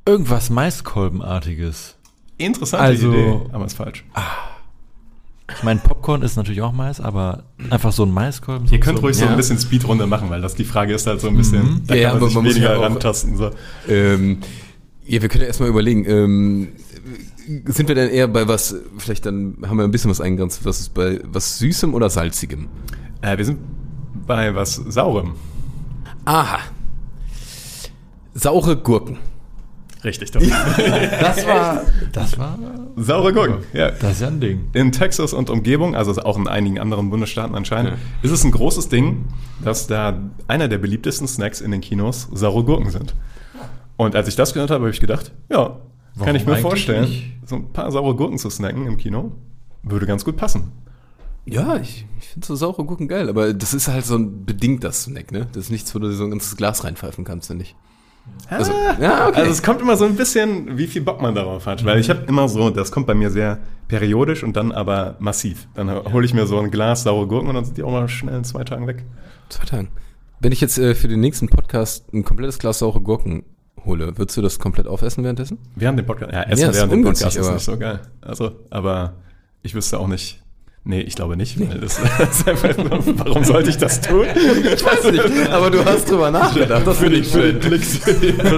Irgendwas Maiskolbenartiges. Interessante Also- Idee, aber ist falsch. Ich meine, Popcorn ist natürlich auch Mais, aber einfach so ein Maiskolben. Ihr könnt ruhig so Ja. ein bisschen Speedrunde machen, weil das die Frage ist halt so ein bisschen, da Ja, ja, kann man aber sich man muss weniger ja auch- rantasten. So. Ähm, Ja, wir können ja erstmal überlegen, ähm, sind wir denn eher bei was, vielleicht dann haben wir ein bisschen was eingegrenzt, was ist bei was Süßem oder Salzigem? Äh, wir sind bei was Saurem. Aha. Saure Gurken. Richtig, doch. Das war, das war, Saure Gurken, ja. das ist ja ein Ding. In Texas und Umgebung, also auch in einigen anderen Bundesstaaten anscheinend, Ja. ist es ein großes Ding, dass da einer der beliebtesten Snacks in den Kinos saure Gurken sind. Und als ich das gehört habe, habe ich gedacht, ja, kann Warum ich mir vorstellen, nicht? so ein paar saure Gurken zu snacken im Kino, würde ganz gut passen. Ja, ich, ich finde so saure Gurken geil, aber das ist halt so ein bedingter Snack, ne? Das ist nichts, wo du so ein ganzes Glas reinpfeifen kannst, finde ich. Also, ja, okay. Also es kommt immer so ein bisschen, wie viel Bock man darauf hat. Weil ich habe immer so, das kommt bei mir sehr periodisch und dann aber massiv. Dann hole ich mir so ein Glas saure Gurken und dann sind die auch mal schnell in zwei Tagen weg. Zwei Tagen. Wenn ich jetzt äh, für den nächsten Podcast ein komplettes Glas saure Gurken hole, würdest du das komplett aufessen währenddessen? Während dem Podcast. Ja, Essen Ja, ist während dem Podcast ist nicht so geil. Also, aber ich wüsste auch nicht. Nee, ich glaube nicht. Weil das, das ist einfach, warum sollte ich das tun? Ich weiß nicht, aber du hast drüber nachgedacht. Das finde ich schön.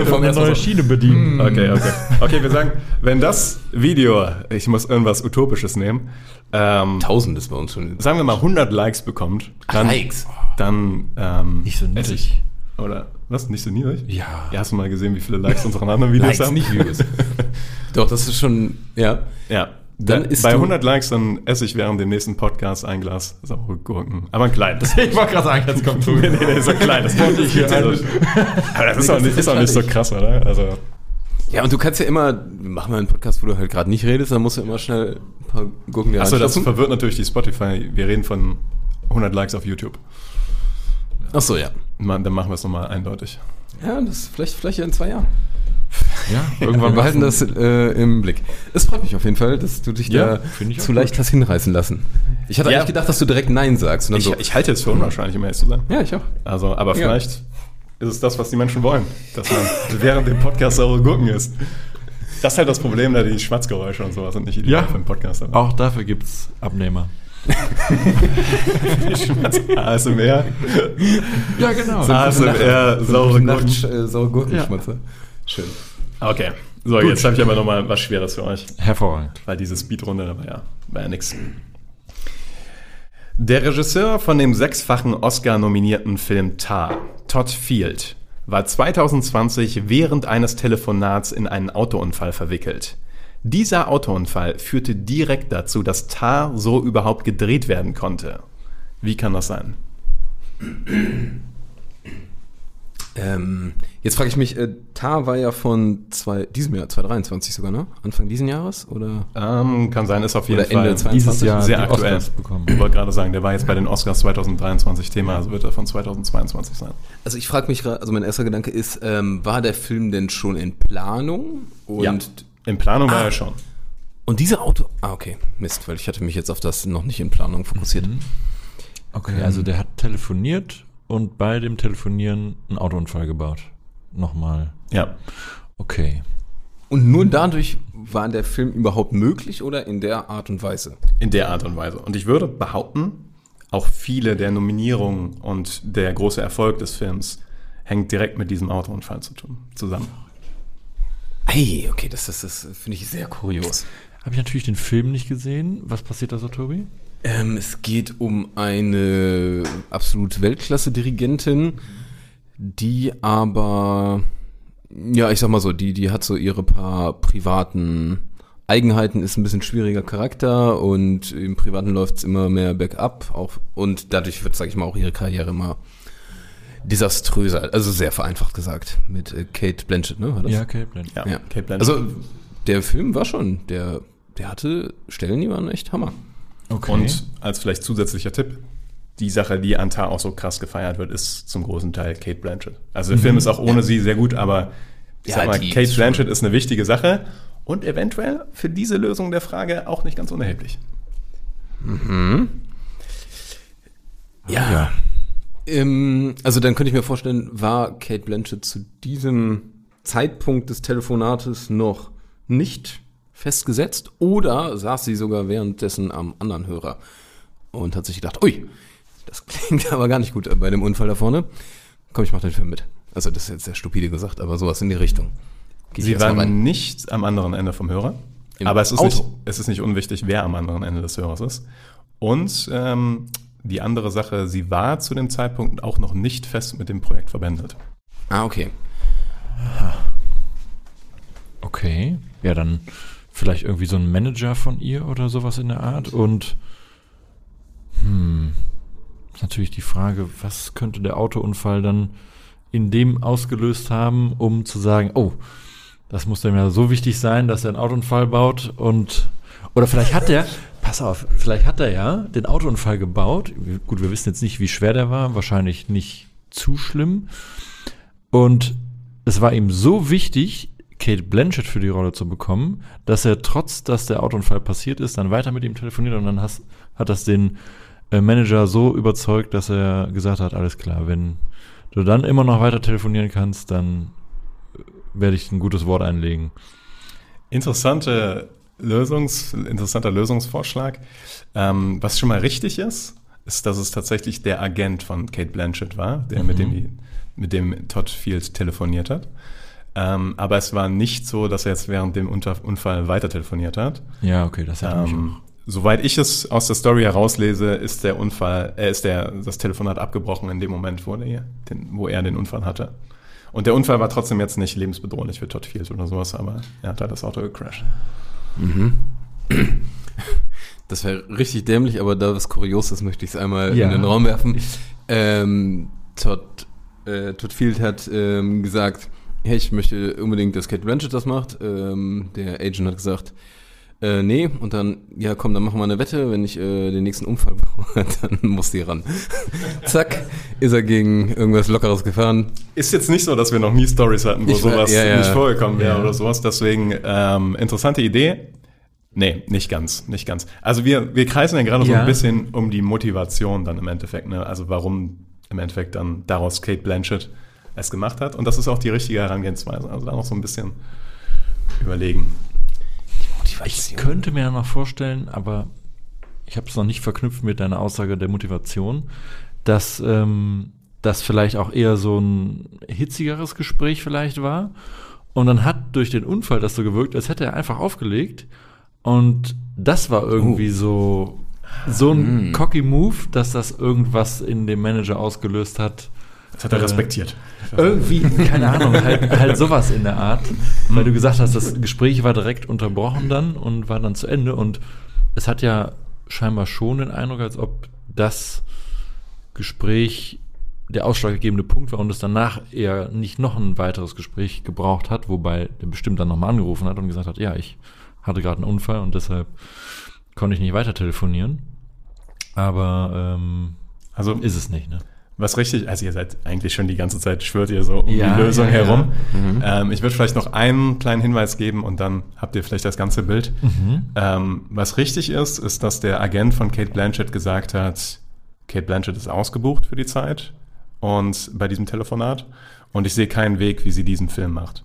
Vom eine neue Schiene bedienen. Okay, okay. Okay, wir sagen, wenn das Video, ich muss irgendwas Utopisches nehmen, ähm, Tausend ist bei uns schon. sagen wir mal 100 Likes bekommt, dann, Likes. dann ähm, Nicht so ich. Oder was? Nicht so niedrig? Ja. Ja, hast du mal gesehen, wie viele Likes unsere anderen Videos Likes, haben? nicht Views. Doch, das ist schon, ja. Ja. Dann isst bei du- 100 Likes, dann esse ich während dem nächsten Podcast ein Glas saure Gurken. Aber ein kleines. Ich wollte gerade sagen, jetzt kommt nee, nee, nee, so ein kleines. wollte ich hier Also, Aber das ist, auch nicht, ist auch nicht so krass, oder? Also, Ja, und du kannst ja immer, wir machen mal einen Podcast, wo du halt gerade nicht redest, dann musst du immer schnell ein paar Gurken wieder achso, das verwirrt natürlich die Spotify. Wir reden von 100 Likes auf YouTube. Ach so, ja. Man, dann machen wir es nochmal eindeutig. Ja, das vielleicht, vielleicht in zwei Jahren. Ja, Wir irgendwann behalten das äh, im Blick. Es freut mich auf jeden Fall, dass du dich Ja, da zu leicht hast hinreißen lassen. Ich hatte Ja. eigentlich gedacht, dass du direkt Nein sagst. Und dann Ich, so, ich halte es für unwahrscheinlich, um ehrlich zu sein. ja, ich auch. Also, aber Ja. vielleicht ist es das, was die Menschen wollen. Dass man während dem Podcast saure Gurken isst. Das ist halt das Problem, da die Schmatzgeräusche und sowas sind nicht ideal Ja. für einen Podcast. Aber Auch dafür gibt es Abnehmer. ASMR. Ja, genau. ASMR saure Gurken. äh, saure Gurkenschmatzer. Schön. Okay. So, jetzt habe ich aber nochmal was Schweres für euch. Hervorragend. Weil diese Speedrunde, da war ja, war ja nix. Der Regisseur von dem sechsfachen Oscar-nominierten Film Tar, Todd Field, war 2020 während eines Telefonats in einen Autounfall verwickelt. Dieser Autounfall führte direkt dazu, dass Tar so überhaupt gedreht werden konnte. Wie kann das sein? Ähm, jetzt frage ich mich, äh, Tar war ja von zwei, diesem Jahr, 2023 sogar, ne? Anfang diesen Jahres? Oder? Ähm, kann sein, ist auf jeden Oder Ende Fall 22. Dieses Jahr sehr aktuell. Oscars bekommen. Ich wollte gerade sagen, der war jetzt bei den Oscars 2023 Thema, also wird er von 2022 sein. Also ich frage mich also mein erster Gedanke ist, ähm, war der Film denn schon in Planung? Und, ja, in Planung war Ah. er schon. und dieser Auto, ah okay, Mist, weil ich hatte mich jetzt auf das noch nicht in Planung fokussiert. Okay, also der hat telefoniert und bei dem Telefonieren einen Autounfall gebaut. Nochmal. Ja. Okay. Und nur dadurch war der Film überhaupt möglich oder in der Art und Weise? In der Art und Weise. Und ich würde behaupten, auch viele der Nominierungen und der große Erfolg des Films hängt direkt mit diesem Autounfall zu tun, zusammen. Ei, okay, das, das, das finde ich sehr kurios. Habe ich natürlich den Film nicht gesehen. Was passiert da so, Tobi? Ähm, es geht um eine absolut Weltklasse-Dirigentin, die aber, ja, ich sag mal so, die, die hat so ihre paar privaten Eigenheiten, ist ein bisschen schwieriger Charakter und im Privaten läuft's immer mehr bergab auch, und dadurch wird, sag ich mal, auch ihre Karriere immer desaströser, also sehr vereinfacht gesagt, mit äh, Kate Blanchett, ne? War das? okay, Blend. Ja, Ja. Kate Blanchett. Also der Film war schon, der, der hatte Stellen, die waren echt Hammer. Okay. Und als vielleicht zusätzlicher Tipp, die Sache, die an Tar auch so krass gefeiert wird, ist zum großen Teil Kate Blanchett. Also der Film ist auch ohne sie sehr gut, aber ich Ja, sag mal, Kate schon- Blanchett ist eine wichtige Sache und eventuell für diese Lösung der Frage auch nicht ganz unerheblich. Ja. Ähm, also dann könnte ich mir vorstellen, war Kate Blanchett zu diesem Zeitpunkt des Telefonates noch nicht festgesetzt oder saß sie sogar währenddessen am anderen Hörer und hat sich gedacht, ui, das klingt aber gar nicht gut bei dem Unfall da vorne. Komm, ich mach den Film mit. Also das ist jetzt sehr stupide gesagt, aber sowas in die Richtung. Geh Sie waren rein. nicht am anderen Ende vom Hörer. Im aber es ist, Auto. nicht, es ist nicht unwichtig, wer am anderen Ende des Hörers ist. Und ähm, die andere Sache, sie war zu dem Zeitpunkt auch noch nicht fest mit dem Projekt verbändelt. Ah, okay. Okay. Ja, dann vielleicht irgendwie so ein Manager von ihr oder sowas in der Art. Und hm, ist natürlich die Frage, was könnte der Autounfall dann in dem ausgelöst haben, um zu sagen, oh, das muss dem ja so wichtig sein, dass er einen Autounfall baut und oder vielleicht hat er, pass auf, vielleicht hat er ja den Autounfall gebaut. Gut, wir wissen jetzt nicht, wie schwer der war, wahrscheinlich nicht zu schlimm. Und es war ihm so wichtig, Kate Blanchett für die Rolle zu bekommen, dass er trotz, dass der Autounfall passiert ist, dann weiter mit ihm telefoniert und dann has, hat das den äh, Manager so überzeugt, dass er gesagt hat, alles klar, wenn du dann immer noch weiter telefonieren kannst, dann äh, werde ich ein gutes Wort einlegen. Interessante Lösungs, interessanter Lösungsvorschlag. Ähm, was schon mal richtig ist, ist, dass es tatsächlich der Agent von Kate Blanchett war, der mit, dem, die- mit dem Todd Field telefoniert hat. Ähm, aber es war nicht so, dass er jetzt während dem Unfall weiter telefoniert hat. Ja, okay, das mich Ähm, soweit ich es aus der Story herauslese, ist der Unfall, äh, ist der, das Telefonat abgebrochen in dem Moment, wo, der, den, wo er den Unfall hatte. Und der Unfall war trotzdem jetzt nicht lebensbedrohlich für Todd Field oder sowas, aber er hat halt das Auto gecrashed. Das wäre richtig dämlich, aber da was kurios ist, möchte ich es einmal Ja. in den Raum werfen. Ähm, Todd, äh, Todd Field hat ähm, gesagt, hey, ich möchte unbedingt, dass Kate Blanchett das macht. Ähm, der Agent hat gesagt, äh, nee, und dann, ja komm, dann machen wir eine Wette, wenn ich äh, den nächsten Unfall baue, dann muss die ran. Zack, ist er gegen irgendwas Lockeres gefahren. Ist jetzt nicht so, dass wir noch nie Stories hatten, wo Ich sowas ja, ja. nicht vorgekommen wäre Ja. oder sowas. Deswegen ähm, interessante Idee. Nee, nicht ganz, nicht ganz. Also wir, wir kreisen ja gerade so ein bisschen um die Motivation dann im Endeffekt. Ne? Also warum im Endeffekt dann daraus Kate Blanchett es gemacht hat. Und das ist auch die richtige Herangehensweise. Also da noch so ein bisschen überlegen. Ich könnte mir ja noch vorstellen, aber ich habe es noch nicht verknüpft mit deiner Aussage der Motivation, dass ähm, das vielleicht auch eher so ein hitzigeres Gespräch vielleicht war. Und dann hat durch den Unfall das so gewirkt, als hätte er einfach aufgelegt. Und das war irgendwie so, so ein cocky Move, dass das irgendwas in dem Manager ausgelöst hat. Das hat er Äh, respektiert. Irgendwie, keine Ahnung, halt, halt sowas in der Art. Weil du gesagt hast, das Gespräch war direkt unterbrochen dann und war dann zu Ende. Und es hat ja scheinbar schon den Eindruck, als ob das Gespräch der ausschlaggebende Punkt war und es danach eher nicht noch ein weiteres Gespräch gebraucht hat, wobei der bestimmt dann nochmal angerufen hat und gesagt hat, ja, ich hatte gerade einen Unfall und deshalb konnte ich nicht weiter telefonieren. Aber ähm, Also ist es nicht, ne? Was richtig, also ihr seid eigentlich schon die ganze Zeit, schwört ihr so um Ja, die Lösung ja, ja. herum. Ähm, ich würde vielleicht noch einen kleinen Hinweis geben und dann habt ihr vielleicht das ganze Bild. Ähm, was richtig ist, ist, dass der Agent von Kate Blanchett gesagt hat, Kate Blanchett ist ausgebucht für die Zeit und bei diesem Telefonat und ich sehe keinen Weg, wie sie diesen Film macht.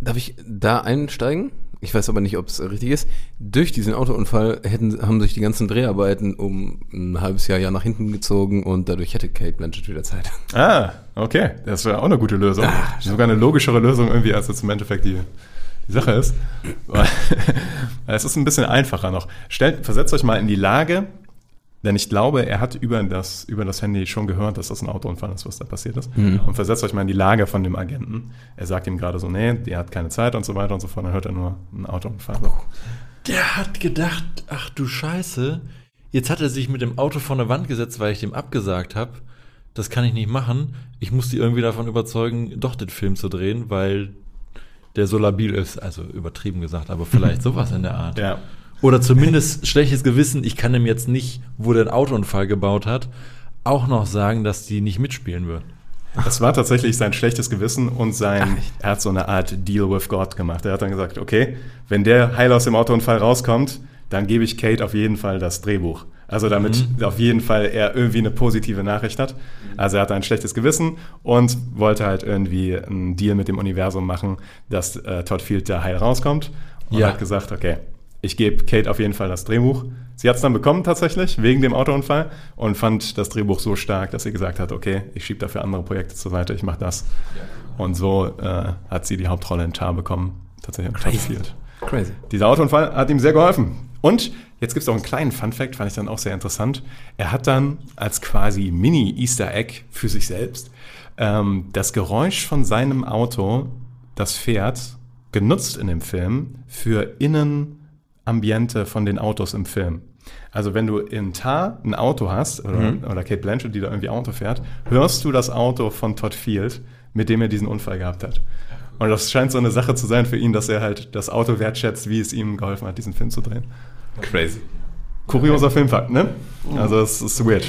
Darf ich da einsteigen? Ich weiß aber nicht, ob es richtig ist. Durch diesen Autounfall hätten, haben sich die ganzen Dreharbeiten um ein halbes Jahr, Jahr nach hinten gezogen und dadurch hätte Kate Blanchett wieder Zeit. Ah, okay, das wäre auch eine gute Lösung. Sogar eine logischere Lösung irgendwie, als jetzt im Endeffekt die, die Sache ist. Es ist ein bisschen einfacher noch. Stellt, versetzt euch mal in die Lage, denn ich glaube, er hat über das, über das Handy schon gehört, dass das ein Autounfall ist, was da passiert ist. Und versetzt euch mal in die Lage von dem Agenten. Er sagt ihm gerade so, nee, der hat keine Zeit und so weiter und so fort. Dann hört er nur einen Autounfall. Der hat gedacht, ach du Scheiße, jetzt hat er sich mit dem Auto vor eine Wand gesetzt, weil ich dem abgesagt habe. Das kann ich nicht machen. Ich muss die irgendwie davon überzeugen, doch den Film zu drehen, weil der so labil ist. Also übertrieben gesagt, aber vielleicht sowas in der Art. Ja. Oder zumindest schlechtes Gewissen, ich kann ihm jetzt nicht, wo der einen Autounfall gebaut hat, auch noch sagen, dass die nicht mitspielen würden. Das war tatsächlich sein schlechtes Gewissen und sein, er hat so eine Art Deal with God gemacht. Er hat dann gesagt, okay, wenn der heil aus dem Autounfall rauskommt, dann gebe ich Kate auf jeden Fall das Drehbuch. Also damit auf jeden Fall er irgendwie eine positive Nachricht hat. Also er hatte ein schlechtes Gewissen und wollte halt irgendwie einen Deal mit dem Universum machen, dass äh, Todd Field da heil rauskommt. Und Ja. hat gesagt, okay, ich gebe Kate auf jeden Fall das Drehbuch. Sie hat es dann bekommen tatsächlich, wegen dem Autounfall und fand das Drehbuch so stark, dass sie gesagt hat, okay, ich schiebe dafür andere Projekte zur Seite, ich mache das. Und so äh, hat sie die Hauptrolle in Tar bekommen, tatsächlich in Field. Crazy. Dieser Autounfall hat ihm sehr geholfen. Und jetzt gibt es auch einen kleinen Fun-Fact, fand ich dann auch sehr interessant. Er hat dann als quasi Mini-Easter Egg für sich selbst ähm, das Geräusch von seinem Auto, das fährt, genutzt in dem Film für Innenambiente von den Autos im Film. Also wenn du in Tar ein Auto hast oder, oder Kate Blanchett, die da irgendwie Auto fährt, hörst du das Auto von Todd Field, mit dem er diesen Unfall gehabt hat. Und das scheint so eine Sache zu sein für ihn, dass er halt das Auto wertschätzt, wie es ihm geholfen hat, diesen Film zu drehen. Crazy. Kurioser Filmfakt, ne? Also es ist weird.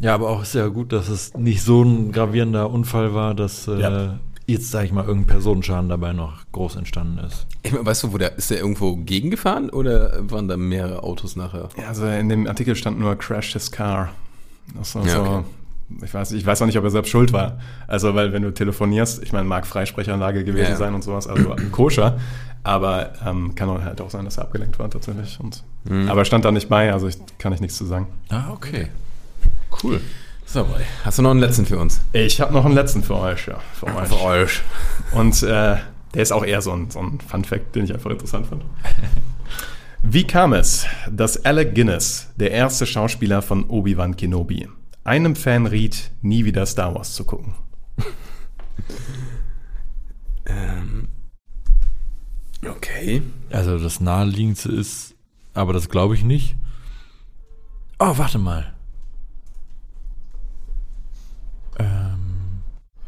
Ja, aber auch sehr gut, dass es nicht so ein gravierender Unfall war, dass äh, Ja. Jetzt, sag ich mal, irgendein Personenschaden dabei noch groß entstanden ist. Ich mein, weißt du, wo der, ist der irgendwo gegengefahren oder waren da mehrere Autos nachher? Ja, also in dem Artikel stand nur Crash his car. Das war Ja, so, okay. ich weiß, ich weiß auch nicht, ob er selbst schuld war. Also, weil wenn du telefonierst, ich meine, mag Freisprechanlage gewesen Ja, sein und sowas, also koscher. Aber ähm, kann halt auch sein, dass er abgelenkt war tatsächlich. Und, Mhm. Aber stand da nicht bei, also ich kann ich nichts zu sagen. Ah, okay. Cool. So, boy. Hast du noch einen letzten für uns? Ich habe noch einen letzten für euch, ja. Für euch. Für euch. Und äh, der ist auch eher so ein, so ein Fun-Fact, den ich einfach interessant fand. Wie kam es, dass Alec Guinness, der erste Schauspieler von Obi-Wan Kenobi, einem Fan riet, nie wieder Star Wars zu gucken? Ähm, okay. Also das naheliegendste ist, aber das glaube ich nicht. Oh, warte mal.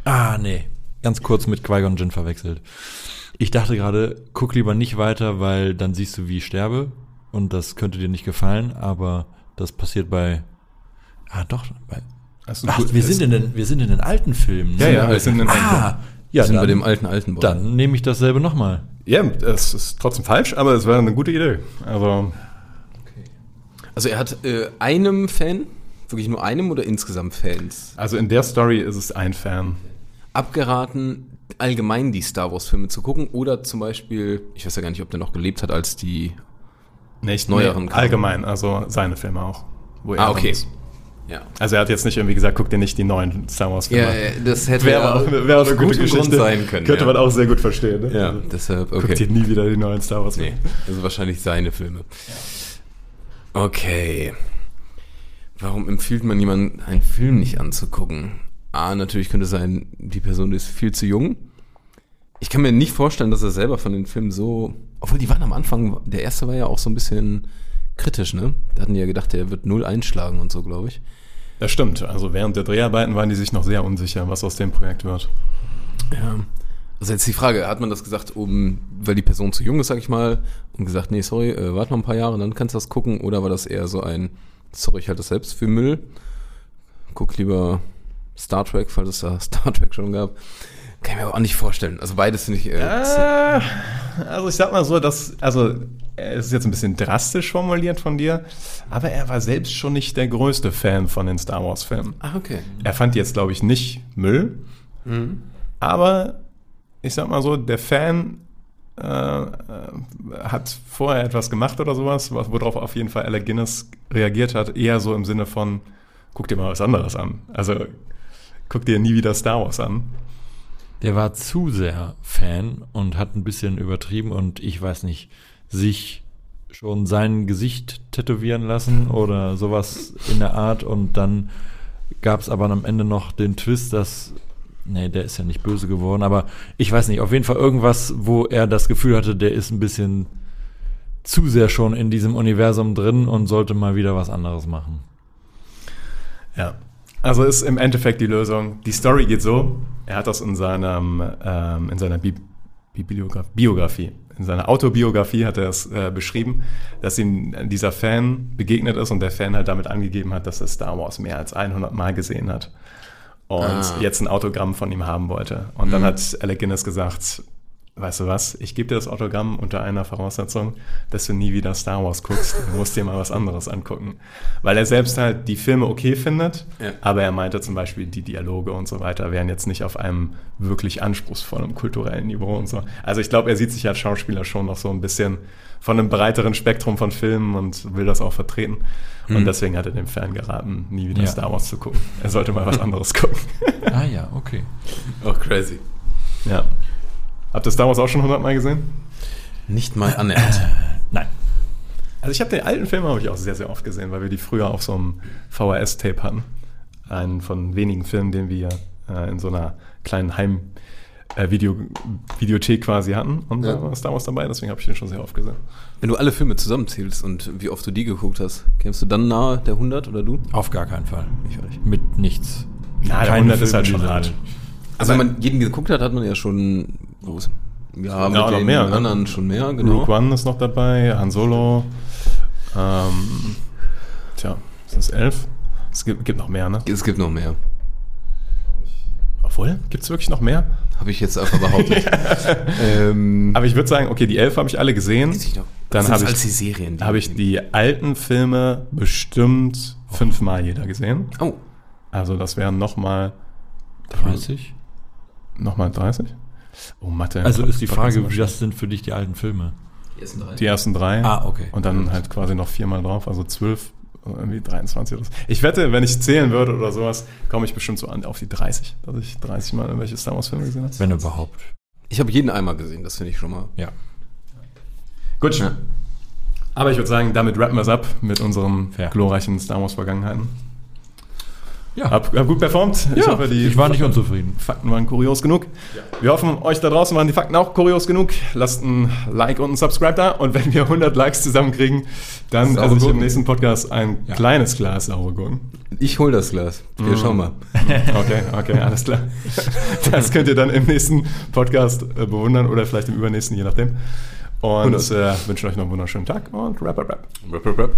Ah, nee. Ganz kurz mit Qui-Gon Jinn verwechselt. Ich dachte gerade, guck lieber nicht weiter, weil dann siehst du, wie ich sterbe. Und das könnte dir nicht gefallen, aber das passiert bei. Ah, doch. Bei, Also, ach, gut, wir sind, in den, wir sind in den alten Filmen. Ja, ne? ja, wir sind in Ah, ja, sind dann, bei dem alten, alten Boy. dann nehme ich dasselbe nochmal. Ja, es ist trotzdem falsch, aber es wäre eine gute Idee. Also, Also er hat äh, einem Fan, wirklich nur einem oder insgesamt Fans, also in der Story ist es ein Fan. Abgeraten, allgemein die Star Wars-Filme zu gucken oder zum Beispiel, ich weiß ja gar nicht, ob der noch gelebt hat, als die. Nicht Neueren kamen. allgemein, also seine Filme auch. wo Ah, okay. ist. Ja. Also er hat jetzt nicht irgendwie gesagt, guck dir nicht die neuen Star Wars Filme an. das hätte Wäre auch, wäre auch eine gute Geschichte. Grund sein können. Könnte ja. man auch sehr gut verstehen. Ne? Ja, Also, deshalb, Guck dir okay. nie wieder die neuen Star Wars Nee, Filme. also wahrscheinlich seine Filme. Okay. Warum empfiehlt man jemandem, einen Film nicht anzugucken? A, natürlich könnte sein, die Person ist viel zu jung. Ich kann mir nicht vorstellen, dass er selber von den Filmen so. Obwohl, die waren am Anfang, der erste war ja auch so ein bisschen kritisch, ne? Da hatten die ja gedacht, der wird null einschlagen und so, glaube ich. Das stimmt. Also während der Dreharbeiten waren die sich noch sehr unsicher, was aus dem Projekt wird. Ja. Also jetzt die Frage, hat man das gesagt, um, weil die Person zu jung ist, sag ich mal, und gesagt, nee, sorry, äh, warte mal ein paar Jahre, dann kannst du das gucken, oder war das eher so ein, sorry, ich halte das selbst für Müll, guck lieber Star Trek, falls es da Star Trek schon gab. Kann ich mir aber auch nicht vorstellen. Also beides finde ich, äh, Äh, also ich sag mal so, dass, also es ist jetzt ein bisschen drastisch formuliert von dir, aber er war selbst schon nicht der größte Fan von den Star Wars Filmen. ah, okay. Er fand jetzt, glaube ich, nicht Müll, aber ich sag mal so, der Fan äh, äh, hat vorher etwas gemacht oder sowas, was- worauf auf jeden Fall Alec Guinness reagiert hat, eher so im Sinne von, guck dir mal was anderes an. Also guck dir nie wieder Star Wars an. Der war zu sehr Fan und hat ein bisschen übertrieben und ich weiß nicht, sich schon sein Gesicht tätowieren lassen oder sowas in der Art und dann gab es aber am Ende noch den Twist, dass, nee, der ist ja nicht böse geworden, aber ich weiß nicht, auf jeden Fall irgendwas, wo er das Gefühl hatte, der ist ein bisschen zu sehr schon in diesem Universum drin und sollte mal wieder was anderes machen. Ja. Also ist im Endeffekt die Lösung. Die Story geht so. Er hat das in seinem ähm, in seiner Bi Bi Biograf Biografie, in seiner Autobiografie hat er es äh, beschrieben, dass ihm dieser Fan begegnet ist und der Fan halt damit angegeben hat, dass er Star Wars mehr als 100 Mal gesehen hat und Ah. jetzt ein Autogramm von ihm haben wollte. Und dann hat Alec Guinness gesagt, weißt du was, ich gebe dir das Autogramm unter einer Voraussetzung, dass du nie wieder Star Wars guckst. Du musst dir mal was anderes angucken. Weil er selbst halt die Filme okay findet, Ja. aber er meinte zum Beispiel, die Dialoge und so weiter wären jetzt nicht auf einem wirklich anspruchsvollen kulturellen Niveau und so. Also ich glaube, er sieht sich als Schauspieler schon noch so ein bisschen von einem breiteren Spektrum von Filmen und will das auch vertreten. Und deswegen hat er dem Fan geraten, nie wieder Ja. Star Wars zu gucken. Er sollte mal was anderes gucken. Ah ja, okay. Auch crazy. ja. Habt ihr Star Wars auch schon hundertmal gesehen? Nicht mal annähernd. Nein. Also ich habe den alten Film habe ich auch sehr, sehr oft gesehen, weil wir die früher auf so einem VHS-Tape hatten. Einen von wenigen Filmen, den wir äh, in so einer kleinen Heim äh, Video, Videothek quasi hatten. Und Ja. da war Star Wars dabei, deswegen habe ich den schon sehr oft gesehen. Wenn du alle Filme zusammenzählst und wie oft du die geguckt hast, kämst du dann nahe der 100 oder du? Auf gar keinen Fall. Ich nicht. Mit nichts. Na, der Keine 100 ist halt schon hart. Also wenn man jeden geguckt hat, hat man ja schon groß. Ja, mit noch den mehr, ne? anderen schon mehr, genau. Rogue One ist noch dabei, Han Solo. Ähm, tja, sind es elf? Es gibt, gibt noch mehr, ne? Es gibt noch mehr. Obwohl, gibt es wirklich noch mehr? Habe ich jetzt einfach behauptet. ähm, Aber ich würde sagen, okay, die elf habe ich alle gesehen. Dann habe als die ich, Serien. hab ich die alten Filme bestimmt fünfmal jeder gesehen. Oh, Also das wären nochmal 30? Noch mal 30. Oh, Mathe. Also ist die Frage, wie das sind für dich die alten Filme? die ersten drei. Die ersten drei. Ah, okay. Und dann halt quasi noch viermal drauf, also zwölf, irgendwie 23 oder so. Ich wette, wenn ich zählen würde oder sowas, komme ich bestimmt so an auf die 30, dass ich 30 Mal irgendwelche Star Wars Filme gesehen habe. Wenn überhaupt. Ich habe jeden einmal gesehen, das finde ich schon mal. Ja. Gut. Ja. Aber ich würde sagen, damit rappen wir es ab mit unseren Fair. glorreichen Star Wars Vergangenheiten. Ja. Hab, hab gut performt. ich hoffe, die ich war nicht unzufrieden. Fakten waren kurios genug. Wir hoffen, euch da draußen waren die Fakten auch kurios genug. Lasst ein Like und ein Subscribe da. Und wenn wir 100 Likes zusammenkriegen, dann esse ich im nächsten Podcast ein Ja. kleines Glas saure Gurken. Ich hol das Glas. Wir schauen mal. Okay, okay, alles klar. Das könnt ihr dann im nächsten Podcast äh, bewundern oder vielleicht im übernächsten, je nachdem. Und äh, wünsche euch noch einen wunderschönen Tag und rap, rap, rap. Rap, rap, rap.